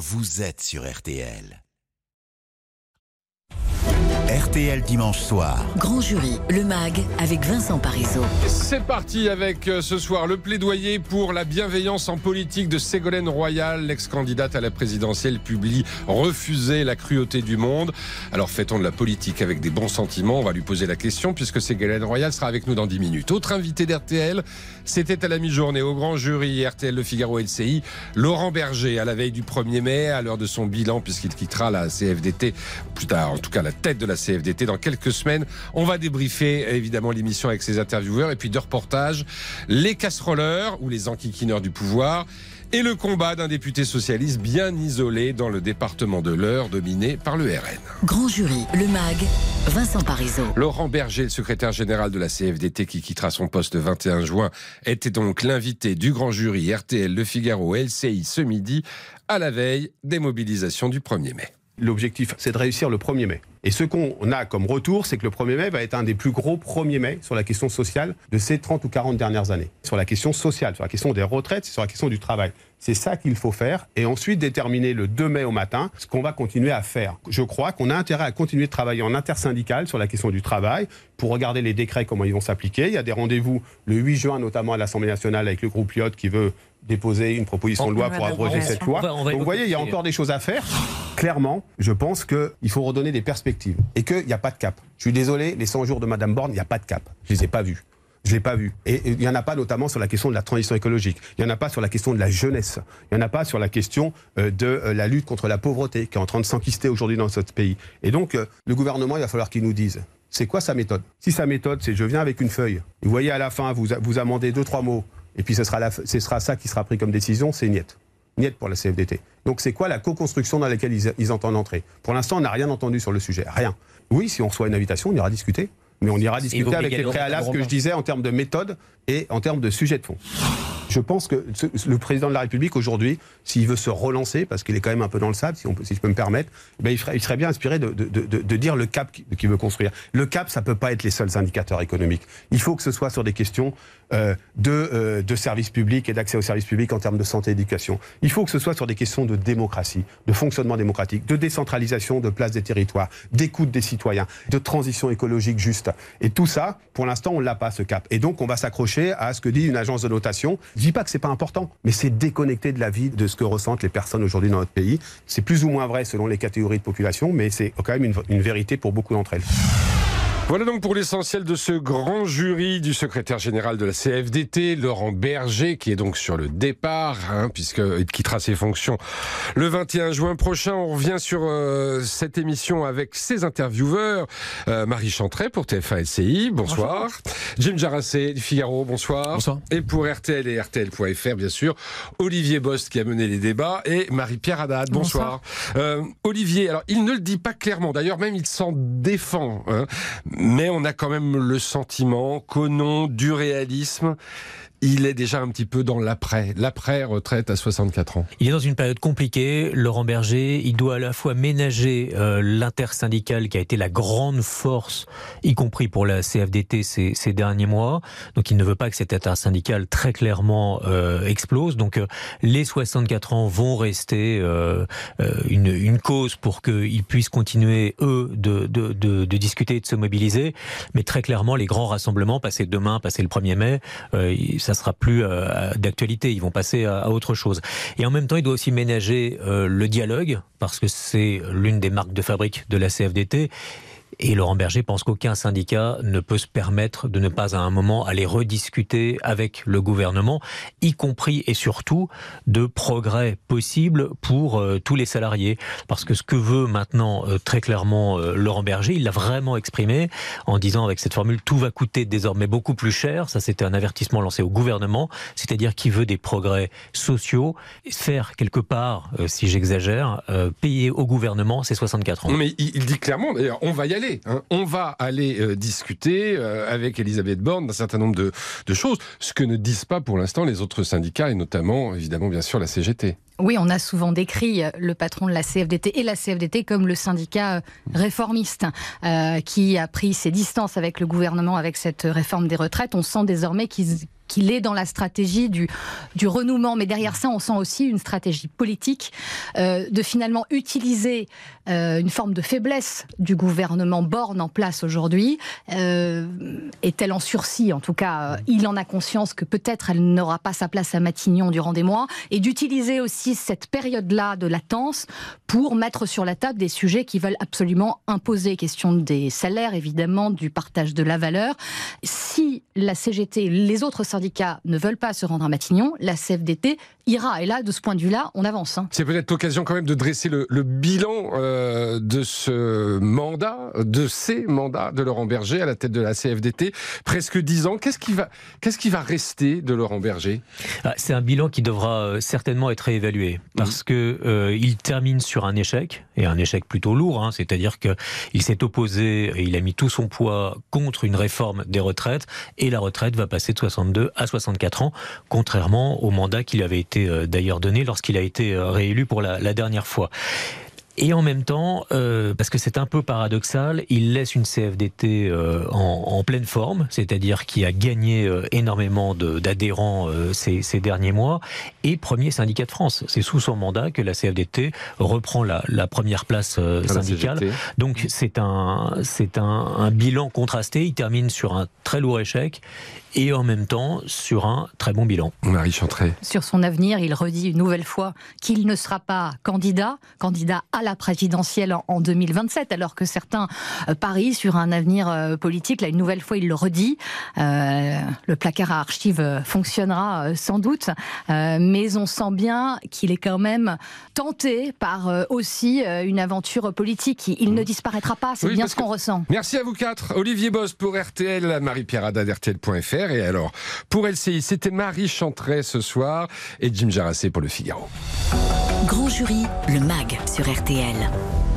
vous êtes sur RTL. RTL dimanche soir. Grand jury, le MAG, avec Vincent Parisot. C'est parti avec euh, ce soir le plaidoyer pour la bienveillance en politique de Ségolène Royal, l'ex-candidate à la présidentielle, publie Refuser la cruauté du monde. Alors fait-on de la politique avec des bons sentiments? On va lui poser la question puisque Ségolène Royal sera avec nous dans 10 minutes. Autre invité d'RTL, c'était à la mi-journée au grand jury RTL Le Figaro LCI, Laurent Berger, à la veille du 1er mai, à l'heure de son bilan puisqu'il quittera la CFDT, plus tard en tout cas la tête de la CFDT dans quelques semaines. On va débriefer évidemment l'émission avec ses intervieweurs. Et puis deux reportages, les casseroleurs ou les enquiquineurs du pouvoir et le combat d'un député socialiste bien isolé dans le département de l'Eure dominé par le RN. Grand jury, le MAG, Vincent Parisot. Laurent Berger, le secrétaire général de la CFDT qui quittera son poste le 21 juin, était donc l'invité du grand jury RTL Le Figaro LCI ce midi à la veille des mobilisations du 1er mai. L'objectif, c'est de réussir le 1er mai. Et ce qu'on a comme retour, c'est que le 1er mai va être un des plus gros 1er mai sur la question sociale de ces 30 ou 40 dernières années. Sur la question sociale, sur la question des retraites, sur la question du travail. C'est ça qu'il faut faire et ensuite déterminer le 2 mai au matin ce qu'on va continuer à faire. Je crois qu'on a intérêt à continuer de travailler en intersyndical sur la question du travail pour regarder les décrets, comment ils vont s'appliquer. Il y a des rendez-vous le 8 juin, notamment à l'Assemblée nationale, avec le groupe Lyot qui veut déposer une proposition de loi pour abroger cette loi. Donc vous voyez, il y a encore des choses à faire. Clairement, je pense qu'il faut redonner des perspectives et qu'il n'y a pas de cap. Je suis désolé, les 100 jours de Madame Borne, il n'y a pas de cap. Je les ai pas vus. Je ne l'ai pas vu. Et il n'y en a pas notamment sur la question de la transition écologique. Il n'y en a pas sur la question de la jeunesse. Il n'y en a pas sur la question euh, de euh, la lutte contre la pauvreté qui est en train de s'enquister aujourd'hui dans notre pays. Et donc, euh, le gouvernement, il va falloir qu'il nous dise c'est quoi sa méthode? Si sa méthode, c'est je viens avec une feuille, vous voyez à la fin, vous, vous amendez deux, trois mots, et puis ce sera, la, ce sera ça qui sera pris comme décision, c'est niet. Niet pour la CFDT. Donc c'est quoi la co-construction dans laquelle ils, ils entendent entrer? Pour l'instant, on n'a rien entendu sur le sujet. Rien. Oui, si on reçoit une invitation, on ira discuter. Mais on ira discuter avec les préalables que je disais en termes de méthode et en termes de sujet de fond. Je pense que le président de la République aujourd'hui, s'il veut se relancer, parce qu'il est quand même un peu dans le sable, si, je peux me permettre, ben il, serait bien inspiré de, dire le cap qu'il veut construire. Le cap, ça peut pas être les seuls indicateurs économiques. Il faut que ce soit sur des questions euh, de, euh, de services publics et d'accès aux services publics en termes de santé et d'éducation. Il faut que ce soit sur des questions de démocratie, de fonctionnement démocratique, de décentralisation de place des territoires, d'écoute des citoyens, de transition écologique juste. Et tout ça, pour l'instant, on l'a pas ce cap. Et donc, on va s'accrocher à ce que dit une agence de notation. Je dis pas que c'est pas important, mais c'est déconnecté de la vie de ce que ressentent les personnes aujourd'hui dans notre pays. C'est plus ou moins vrai selon les catégories de population, mais c'est quand même une vérité pour beaucoup d'entre elles. Voilà donc pour l'essentiel de ce grand jury du secrétaire général de la CFDT, Laurent Berger, qui est donc sur le départ, hein, puisqu'il quittera ses fonctions le 21 juin prochain. On revient sur euh, cette émission avec ses intervieweurs. Euh, Marie Chantret pour TF1 LCI, bonsoir. bonsoir. Jim Jarassé du Figaro, bonsoir. Bonsoir. Et pour RTL et RTL.fr, bien sûr, Olivier Bost qui a mené les débats et Marie-Pierre Haddad, bonsoir. bonsoir. Euh, Olivier, alors il ne le dit pas clairement, d'ailleurs même il s'en défend. Hein, mais on a quand même le sentiment qu'au nom du réalisme, il est déjà un petit peu dans l'après, l'après-retraite à 64 ans. Il est dans une période compliquée, Laurent Berger. Il doit à la fois ménager euh, l'intersyndicale qui a été la grande force, y compris pour la CFDT ces, derniers mois. Donc il ne veut pas que cette intersyndicale très clairement euh, explose. Donc euh, les 64 ans vont rester euh, une, cause pour qu'ils puissent continuer, eux, de, discuter et de se mobiliser. Mais très clairement, les grands rassemblements, passer demain, passer le 1er mai, ça sera plus euh, d'actualité. Ils vont passer à, à, autre chose. Et en même temps, il doit aussi ménager euh, le dialogue parce que c'est l'une des marques de fabrique de la CFDT. Et Laurent Berger pense qu'aucun syndicat ne peut se permettre de ne pas à un moment aller rediscuter avec le gouvernement, y compris et surtout de progrès possibles pour euh, tous les salariés. Parce que ce que veut maintenant euh, très clairement euh, Laurent Berger, il l'a vraiment exprimé en disant avec cette formule tout va coûter désormais beaucoup plus cher. Ça c'était un avertissement lancé au gouvernement, c'est-à-dire qu'il veut des progrès sociaux, faire quelque part, si j'exagère, payer au gouvernement ses 64 ans. Mais il dit clairement, d'ailleurs, on va y aller. Hein. On va aller euh, discuter euh, avec Elisabeth Borne d'un certain nombre de, choses, ce que ne disent pas pour l'instant les autres syndicats et notamment, évidemment, bien sûr, la CGT. Oui, on a souvent décrit le patron de la CFDT et la CFDT comme le syndicat réformiste euh, qui a pris ses distances avec le gouvernement avec cette réforme des retraites. On sent désormais qu'ils qu'il est dans la stratégie du, renouement. Mais derrière ça, on sent aussi une stratégie politique euh, de finalement utiliser euh, une forme de faiblesse du gouvernement Borne en place aujourd'hui. Euh, Est-elle en sursis? En tout cas, il en a conscience que peut-être elle n'aura pas sa place à Matignon durant des mois. Et d'utiliser aussi cette période-là de latence pour mettre sur la table des sujets qui veulent absolument imposer. Question des salaires, évidemment, du partage de la valeur. Si la CGT les autres syndicats ne veulent pas se rendre à Matignon, la CFDT ira. Et là, de ce point de vue-là, on avance. hein. C'est peut-être l'occasion quand même de dresser le, le bilan euh, de ce mandat, de ces mandats de Laurent Berger à la tête de la CFDT. Presque dix ans. Qu'est-ce qui va, qu'est-ce qui va rester de Laurent Berger? Ah, C'est un bilan qui devra euh, certainement être réévalué parce que euh, il termine sur un échec et un échec plutôt lourd. hein. C'est-à-dire que il s'est opposé et il a mis tout son poids contre une réforme des retraites et la retraite va passer de 62 à 64 ans, contrairement au mandat qui lui avait été euh, d'ailleurs donné lorsqu'il a été euh, réélu pour la, la dernière fois. Et en même temps, euh, parce que c'est un peu paradoxal, il laisse une CFDT euh, en, en pleine forme, c'est-à-dire qui a gagné euh, énormément d'adhérents ces, ces derniers mois, et premier syndicat de France. C'est sous son mandat que la CFDT reprend la, la première place à la syndicale. Donc c'est un, c'est un, un bilan contrasté. Il termine sur un très lourd échec et en même temps sur un très bon bilan. Marie Chantré. sur son avenir. Il redit une nouvelle fois qu'il ne sera pas candidat, candidat à la présidentielle en- en 2027, alors que certains euh, parient sur un avenir euh, politique. Là, une nouvelle fois, il le redit. Euh, le placard à archives fonctionnera sans doute, Euh, mais on sent bien qu'il est quand même tenté par euh, aussi une aventure politique. Il, ne disparaîtra pas, c'est Oui, bien ce qu'on que- ressent. Merci à vous quatre. Olivier Boss pour RTL, Marie-Pierre Haddad Et alors, pour LCI, c'était Marie Chantrey ce soir et Jim Jarassé pour le Figaro. Grand jury, le MAG sur RTL.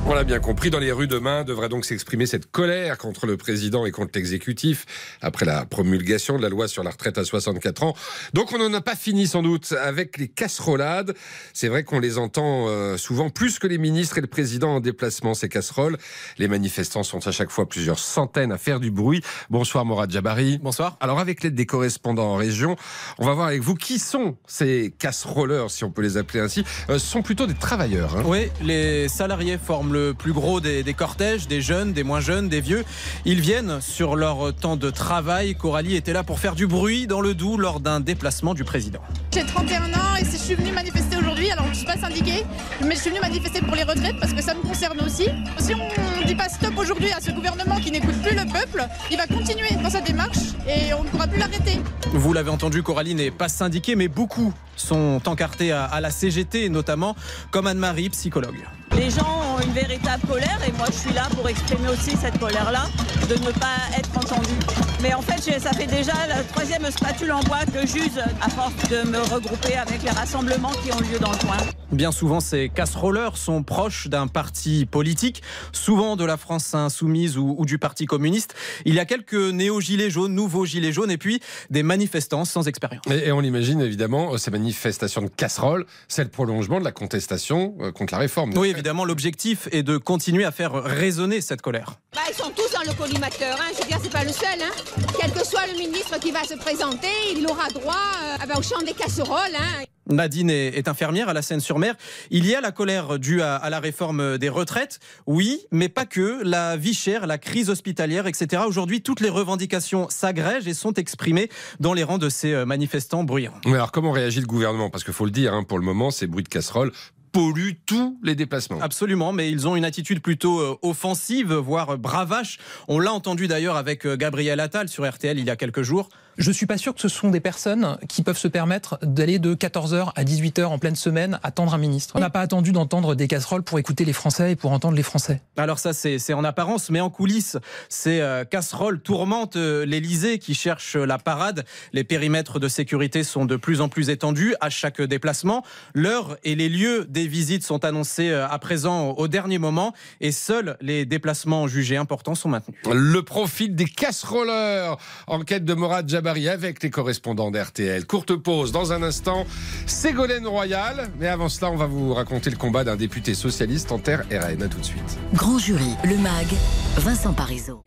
On l'a bien compris, dans les rues demain devrait donc s'exprimer cette colère contre le président et contre l'exécutif après la promulgation de la loi sur la retraite à 64 ans. Donc on n'en a pas fini sans doute avec les casserolades. C'est vrai qu'on les entend euh, souvent plus que les ministres et le président en déplacement, ces casseroles. Les manifestants sont à chaque fois plusieurs centaines à faire du bruit. Bonsoir Morad Jabari. Bonsoir. Alors avec l'aide des correspondants en région, on va voir avec vous qui sont ces casseroleurs, si on peut les appeler ainsi. Euh, ce sont plutôt des travailleurs. hein. Oui, les salariés forment le plus gros des, des cortèges, des jeunes, des moins jeunes, des vieux. Ils viennent sur leur temps de travail. Coralie était là pour faire du bruit dans le Doubs lors d'un déplacement du président. J'ai 31 ans et si je suis venue manifester aujourd'hui, alors je ne suis pas syndiquée, mais je suis venue manifester pour les retraites parce que ça me concerne aussi. Si on ne dit pas stop aujourd'hui à ce gouvernement qui n'écoute plus le peuple, il va continuer dans sa démarche et on ne pourra plus l'arrêter. Vous l'avez entendu, Coralie n'est pas syndiquée, mais beaucoup sont encartés à, à la CGT, notamment comme Anne-Marie, psychologue. Les gens ont une véritable colère et moi je suis là pour exprimer aussi cette colère-là, de ne pas être entendu. Mais en fait, ça fait déjà la troisième spatule en bois que j'use à force de me regrouper avec les rassemblements qui ont lieu dans le coin. Bien souvent, ces casseroleurs sont proches d'un parti politique, souvent de la France insoumise ou, ou du Parti communiste. Il y a quelques néo-gilets jaunes, nouveaux gilets jaunes, et puis des manifestants sans expérience. Et, et on l'imagine évidemment, ces manifestations de casseroles, c'est le prolongement de la contestation euh, contre la réforme. Oui, évidemment, l'objectif est de continuer à faire résonner cette colère. Bah, ils sont tous dans le collimateur, hein. je veux dire, c'est pas le seul. Hein. Quel que soit le ministre qui va se présenter, il aura droit euh, ah bah, au chant des casseroles. Hein. Nadine est, infirmière à la Seine-sur-Mer. Il y a la colère due à, à la réforme des retraites, oui, mais pas que. La vie chère, la crise hospitalière, etc. Aujourd'hui, toutes les revendications s'agrègent et sont exprimées dans les rangs de ces euh, manifestants bruyants. Mais alors comment réagit le gouvernement? Parce qu'il faut le dire, hein, pour le moment, ces bruits de casseroles polluent tous les déplacements. Absolument, mais ils ont une attitude plutôt euh, offensive, voire bravache. On l'a entendu d'ailleurs avec euh, Gabriel Attal sur RTL il y a quelques jours. Je suis pas sûr que ce sont des personnes qui peuvent se permettre d'aller de 14h à 18h en pleine semaine attendre un ministre. On n'a pas attendu d'entendre des casseroles pour écouter les Français et pour entendre les Français. Alors ça, c'est en apparence, mais en coulisses, ces euh, casseroles tourmentent euh, l'Elysée qui cherche la parade. Les périmètres de sécurité sont de plus en plus étendus à chaque déplacement. L'heure et les lieux des visites sont annoncés euh, à présent au dernier moment et seuls les déplacements jugés importants sont maintenus. Le profil des casseroleurs. Enquête de Morad Jabari avec les correspondants d'RTL. Courte pause dans un instant. Ségolène Royal. Mais avant cela, on va vous raconter le combat d'un député socialiste en terre RN. À tout de suite. Grand jury, le MAG, Vincent Parisot.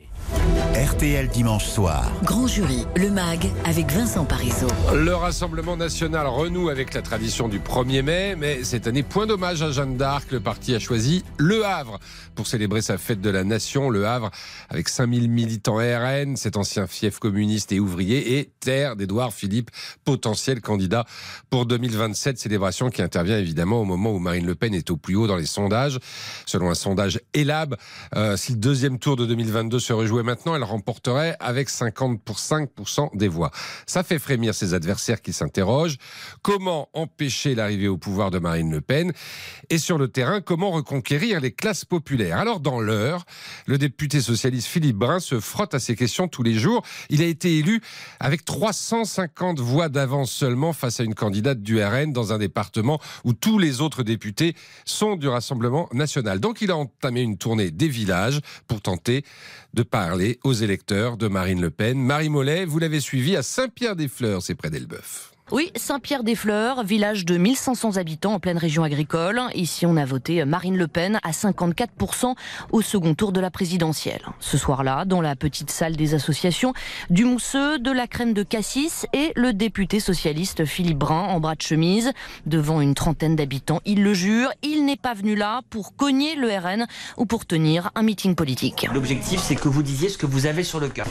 RTL dimanche soir. Grand jury, le MAG, avec Vincent Parisot. Le Rassemblement national renoue avec la tradition du 1er mai, mais cette année, point d'hommage à Jeanne d'Arc, le parti a choisi Le Havre pour célébrer sa fête de la nation. Le Havre, avec 5000 militants RN, cet ancien fief communiste et ouvrier, et terre d'Édouard Philippe, potentiel candidat pour 2027. Célébration qui intervient évidemment au moment où Marine Le Pen est au plus haut dans les sondages. Selon un sondage ELAB, euh, si le deuxième tour de 2022 se rejouait maintenant, elle remporterait avec 50 pour 5% des voix. Ça fait frémir ses adversaires qui s'interrogent. Comment empêcher l'arrivée au pouvoir de Marine Le Pen? Et sur le terrain, comment reconquérir les classes populaires? Alors dans l'heure, le député socialiste Philippe Brun se frotte à ces questions tous les jours. Il a été élu avec 350 voix d'avance seulement face à une candidate du RN dans un département où tous les autres députés sont du Rassemblement national. Donc il a entamé une tournée des villages pour tenter de parler aux électeurs de Marine Le Pen. Marie Mollet, vous l'avez suivi à Saint-Pierre-des-Fleurs, c'est près d'Elbeuf. Oui, Saint-Pierre-des-Fleurs, village de 1500 habitants en pleine région agricole. Ici, on a voté Marine Le Pen à 54% au second tour de la présidentielle. Ce soir-là, dans la petite salle des associations, du mousseux, de la crème de cassis et le député socialiste Philippe Brun en bras de chemise. Devant une trentaine d'habitants, il le jure, il n'est pas venu là pour cogner le RN ou pour tenir un meeting politique. L'objectif, c'est que vous disiez ce que vous avez sur le cœur.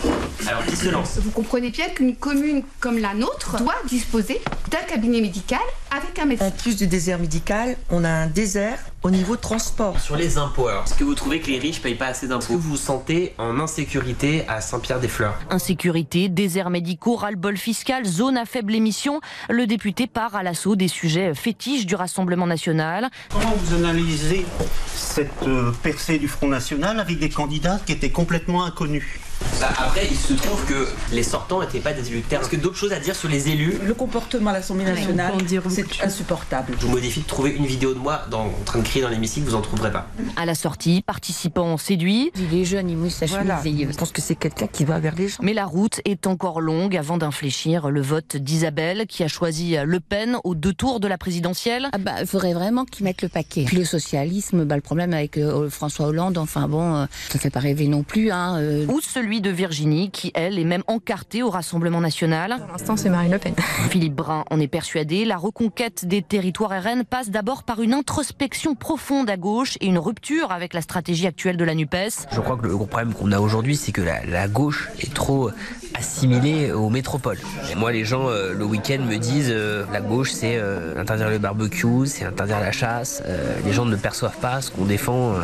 Alors, qui se lance? Vous comprenez bien qu'une commune comme la nôtre doit disposer d'un cabinet médical avec un médecin. En plus du désert médical, on a un désert au niveau de transport. Sur les impôts, alors, est-ce que vous trouvez que les riches payent pas assez d'impôts Vous vous sentez en insécurité à Saint-Pierre-des-Fleurs Insécurité, déserts médicaux, ras-le-bol fiscal, zone à faible émission. Le député part à l'assaut des sujets fétiches du Rassemblement national. Comment vous analysez cette euh, percée du Front National avec des candidats qui étaient complètement inconnus? Bah, après, il se trouve que les sortants n'étaient pas des élus de terre. Est-ce que d'autres choses à dire sur les élus? Le comportement à l'Assemblée nationale, c'est insupportable. Je vous modifie de trouver une vidéo de moi dans, en train de crier dans l'hémicycle, vous en trouverez pas. À la sortie, participants séduits. Il est jeune, il mousse sa Voilà. chemise. Je pense que c'est quelqu'un qui va vers les gens. Mais la route est encore longue avant d'infléchir le vote d'Isabelle qui a choisi Le Pen aux deux tours de la présidentielle. Ah bah, il faudrait vraiment qu'ils mettent le paquet. Puis le socialisme, bah, le problème avec euh, François Hollande, enfin bon, euh, ça fait pas rêver non plus. Hein, euh. Ou celui de Virginie qui, elle, est même encartée au Rassemblement national. Pour l'instant, c'est Marine Le Pen. Philippe Brun en est persuadé. La reconquête des territoires RN passe d'abord par une introspection profonde à gauche et une rupture avec la stratégie actuelle de la NUPES. Je crois que le gros problème qu'on a aujourd'hui, c'est que la, la gauche est trop assimilée aux métropoles. Et moi, les gens, euh, le week-end, me disent euh, la gauche, c'est euh, interdire le barbecue, c'est interdire la chasse. Euh, les gens ne perçoivent pas ce qu'on défend euh,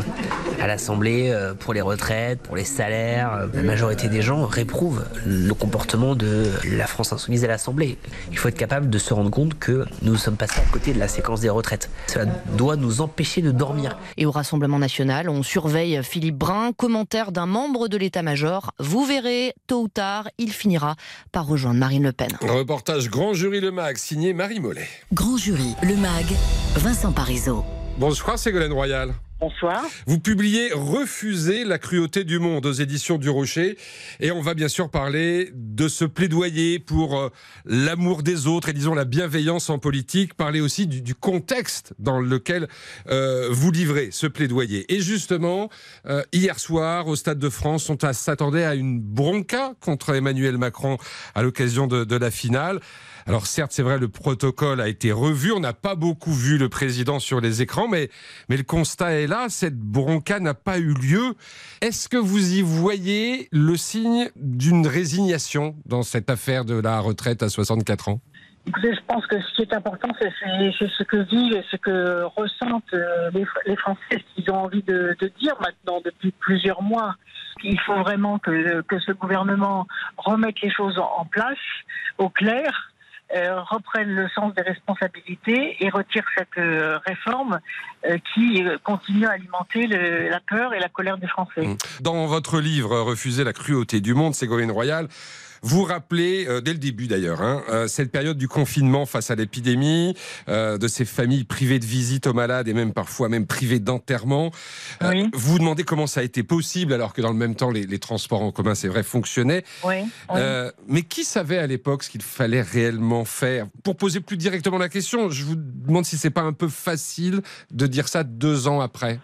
à l'Assemblée euh, pour les retraites, pour les salaires. Euh, La majorité des gens réprouvent le comportement de la France insoumise à l'Assemblée. Il faut être capable de se rendre compte que nous sommes passés à côté de la séquence des retraites. Cela doit nous empêcher de dormir. Et au Rassemblement national, on surveille Philippe Brun, commentaire d'un membre de l'état-major. Vous verrez, tôt ou tard, il finira par rejoindre Marine Le Pen. Reportage Grand Jury Le Mag, signé Marie Mollet. Grand jury, le MAG, Vincent Parisot. Bonsoir Ségolène Royal. Bonsoir. Vous publiez Refuser la cruauté du monde aux éditions du Rocher. Et on va bien sûr parler de ce plaidoyer pour euh, l'amour des autres et disons la bienveillance en politique. Parler aussi du, contexte dans lequel euh, vous livrez ce plaidoyer. Et justement, euh, hier soir, au Stade de France, on s'attendait à une bronca contre Emmanuel Macron à l'occasion de, de la finale. Alors certes, c'est vrai, le protocole a été revu. On n'a pas beaucoup vu le président sur les écrans, mais, mais le constat est là. Cette bronca n'a pas eu lieu. Est-ce que vous y voyez le signe d'une résignation dans cette affaire de la retraite à 64 ans? Je pense que ce qui est important, c'est ce que vivent et ce que ressentent euh, les, Français, ce qu'ils ont envie de, dire maintenant depuis plusieurs mois. Il faut vraiment que, ce gouvernement remette les choses en place, au clair, euh, reprenne le sens des responsabilités et retire cette euh, réforme euh, qui euh, continue à alimenter la peur et la colère des Français. Dans votre livre Refuser la cruauté du monde, Ségolène Royal, vous rappelez, euh, dès le début d'ailleurs, hein, euh, cette période du confinement face à l'épidémie, euh, de ces familles privées de visite aux malades et même parfois même privées d'enterrement. Euh, Vous vous demandez comment ça a été possible alors que dans le même temps les, les transports en commun, c'est vrai, fonctionnaient. Oui, oui. Mais qui savait à l'époque ce qu'il fallait réellement faire? Pour poser plus directement la question, je vous demande si c'est pas un peu facile de dire ça deux ans après.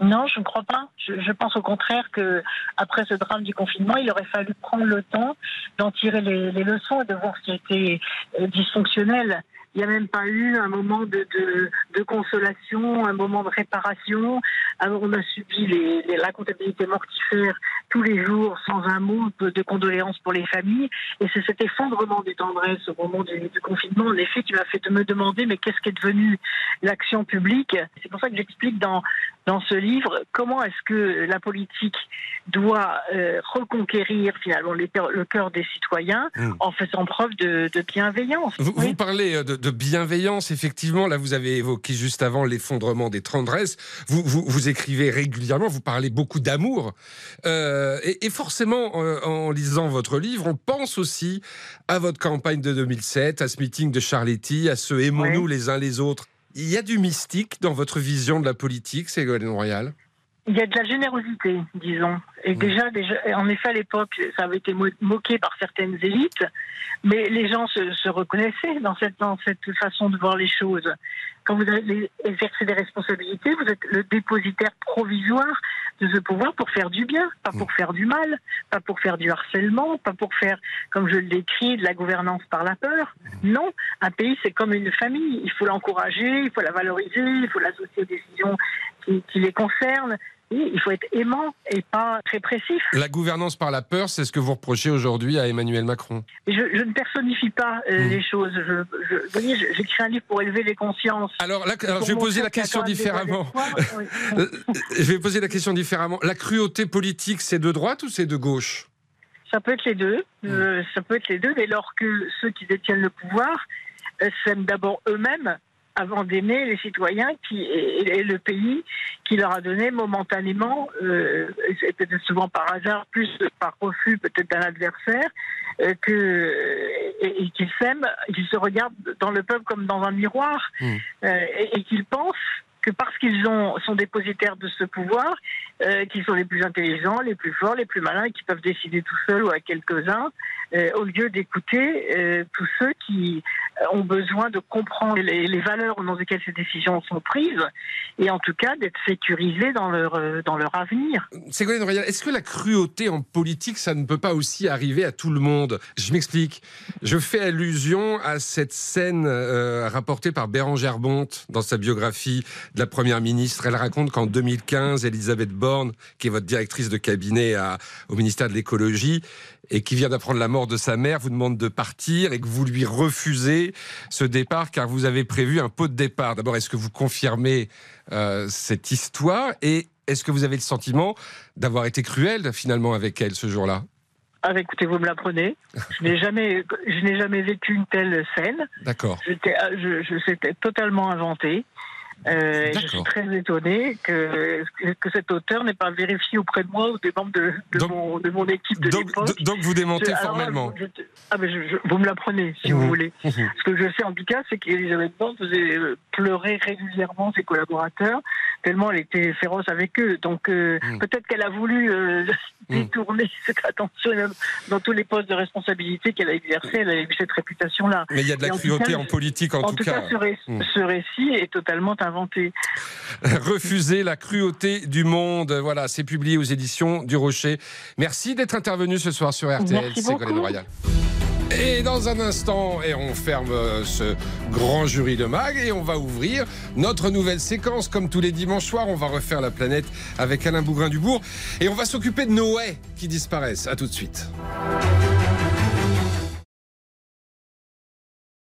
Non, je ne crois pas. Je, je, pense au contraire que après ce drame du confinement, il aurait fallu prendre le temps d'en tirer les, les, leçons et de voir ce qui était euh, dysfonctionnel. Il n'y a même pas eu un moment de, de, de, consolation, un moment de réparation. Alors on a subi les, les, la comptabilité mortifère tous les jours sans un mot de, condoléances pour les familles. Et c'est cet effondrement des tendresses au moment du, du confinement, en effet, qui m'a fait me demander mais qu'est-ce qui est devenu l'action publique? C'est pour ça que j'explique dans, dans ce livre comment est-ce que la politique doit euh, reconquérir finalement les, le cœur des citoyens mmh. en faisant preuve de, de bienveillance. Vous, oui. vous parlez de, de, bienveillance, effectivement. Là, vous avez évoqué juste avant l'effondrement des tendresses. Vous, vous, vous, écrivez régulièrement, vous parlez beaucoup d'amour. Euh, et, et, forcément, euh, en lisant votre livre, on pense aussi à votre campagne de 2007, à ce meeting de Charletti, à ce aimons-nous oui. les uns les autres. Il y a du mystique dans votre vision de la politique, Ségolène Royal? Il y a de la générosité, disons. Et déjà, déjà, en effet, à l'époque, ça avait été moqué par certaines élites, mais les gens se, se reconnaissaient dans cette, dans cette façon de voir les choses. Quand vous avez exercé des responsabilités, vous êtes le dépositaire provisoire de ce pouvoir pour faire du bien, pas pour faire du mal, pas pour faire du harcèlement, pas pour faire, comme je le décris, de la gouvernance par la peur. Non, un pays, c'est comme une famille. Il faut l'encourager, il faut la valoriser, il faut l'associer aux décisions qui, qui les concernent. Oui, il faut être aimant et pas répressif. La gouvernance par la peur, c'est ce que vous reprochez aujourd'hui à Emmanuel Macron. Je, je ne personnifie pas euh, mmh. les choses. Je, je, vous voyez, j'écris un livre pour élever les consciences. Alors, je vais poser la question différemment. je vais poser la question différemment. La cruauté politique, c'est de droite ou c'est de gauche? Ça peut être les deux. Mmh. Euh, ça peut être les deux, dès lors que ceux qui détiennent le pouvoir euh, s'aiment d'abord eux-mêmes avant d'aimer les citoyens qui, et, le pays qui leur a donné momentanément, euh, et peut-être souvent par hasard, plus par refus peut-être d'un adversaire, euh, que, et, et qu'ils s'aiment, qu'ils se regardent dans le peuple comme dans un miroir, mmh. euh, et, et qu'ils pensent que parce qu'ils sont dépositaires de ce pouvoir, euh, qu'ils sont les plus intelligents, les plus forts, les plus malins, et qui peuvent décider tout seuls ou à quelques-uns, euh, au lieu d'écouter euh, tous ceux qui ont besoin de comprendre les, les, valeurs au nom desquelles ces décisions sont prises, et en tout cas d'être sécurisés dans leur, euh, dans leur avenir. Ségolène Royal, est-ce que la cruauté en politique, ça ne peut pas aussi arriver à tout le monde? Je m'explique. Je fais allusion à cette scène euh, rapportée par Bérangère Bonte dans sa biographie de la Première ministre. Elle raconte qu'en 2015, Elisabeth Borne, qui est votre directrice de cabinet à, au ministère de l'écologie, et qui vient d'apprendre la mort de sa mère, vous demande de partir et que vous lui refusez ce départ car vous avez prévu un pot de départ. D'abord, est-ce que vous confirmez euh, cette histoire et est-ce que vous avez le sentiment d'avoir été cruel finalement avec elle ce jour-là? Ah, écoutez, vous me l'apprenez. Je n'ai jamais, je n'ai jamais vécu une telle scène. D'accord. J'étais, je, je, c'était totalement inventé. Euh, je suis très étonné que, que cet auteur n'ait pas vérifié auprès de moi ou des membres de, de, donc, mon, de mon, équipe de donc, l'époque. Donc vous démentez je, formellement je, ah, mais Vous me l'apprenez, si mmh. vous voulez. Mmh. Ce que je sais en tout cas, c'est qu'Elisabeth Borne faisait euh, pleurer régulièrement ses collaborateurs, tellement elle était féroce avec eux. Donc euh, mmh. peut-être qu'elle a voulu euh, détourner cette attention dans tous les postes de responsabilité qu'elle a exercés. Elle a eu cette réputation-là. Mais il y a de la cruauté en, en, politique en, en tout, tout cas. cas ce, ré ce récit est totalement inventé. Refuser la cruauté du monde. Voilà, c'est publié aux éditions du Rocher. Merci d'être intervenu ce soir sur RTL, Ségolène Royal. Et dans un instant, et on ferme ce grand jury de mag et on va ouvrir notre nouvelle séquence. Comme tous les dimanches soirs, on va refaire la planète avec Alain Bougrain-Dubourg et on va s'occuper de Noé qui disparaissent. À tout de suite.